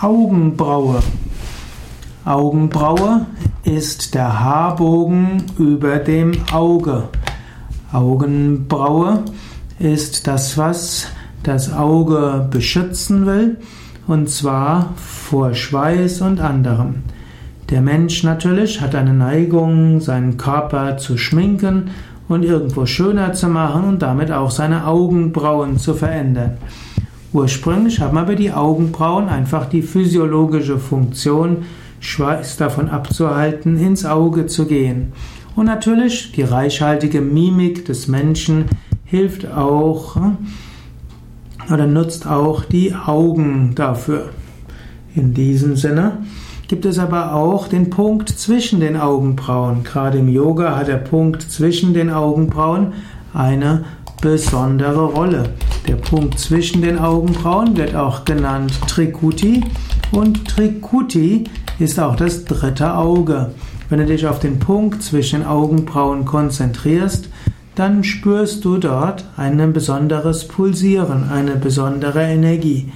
Augenbraue. Augenbraue ist der Haarbogen über dem Auge. Augenbraue ist das, was das Auge beschützen will, und zwar vor Schweiß und anderem. Der Mensch natürlich hat eine Neigung, seinen Körper zu schminken und irgendwo schöner zu machen und damit auch seine Augenbrauen zu verändern. Ursprünglich haben aber die Augenbrauen einfach die physiologische Funktion, Schweiß davon abzuhalten, ins Auge zu gehen. Und natürlich die reichhaltige Mimik des Menschen hilft auch oder nutzt auch die Augen dafür. In diesem Sinne gibt es aber auch den Punkt zwischen den Augenbrauen. Gerade im Yoga hat der Punkt zwischen den Augenbrauen eine besondere Rolle. Der Punkt zwischen den Augenbrauen wird auch genannt Trikuti und Trikuti ist auch das dritte Auge. Wenn du dich auf den Punkt zwischen den Augenbrauen konzentrierst, dann spürst du dort ein besonderes Pulsieren, eine besondere Energie.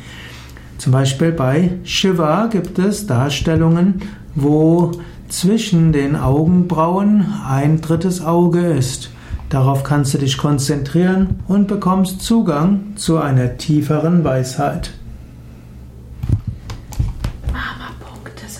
Zum Beispiel bei Shiva gibt es Darstellungen, wo zwischen den Augenbrauen ein drittes Auge ist. Darauf kannst du dich konzentrieren und bekommst Zugang zu einer tieferen Weisheit.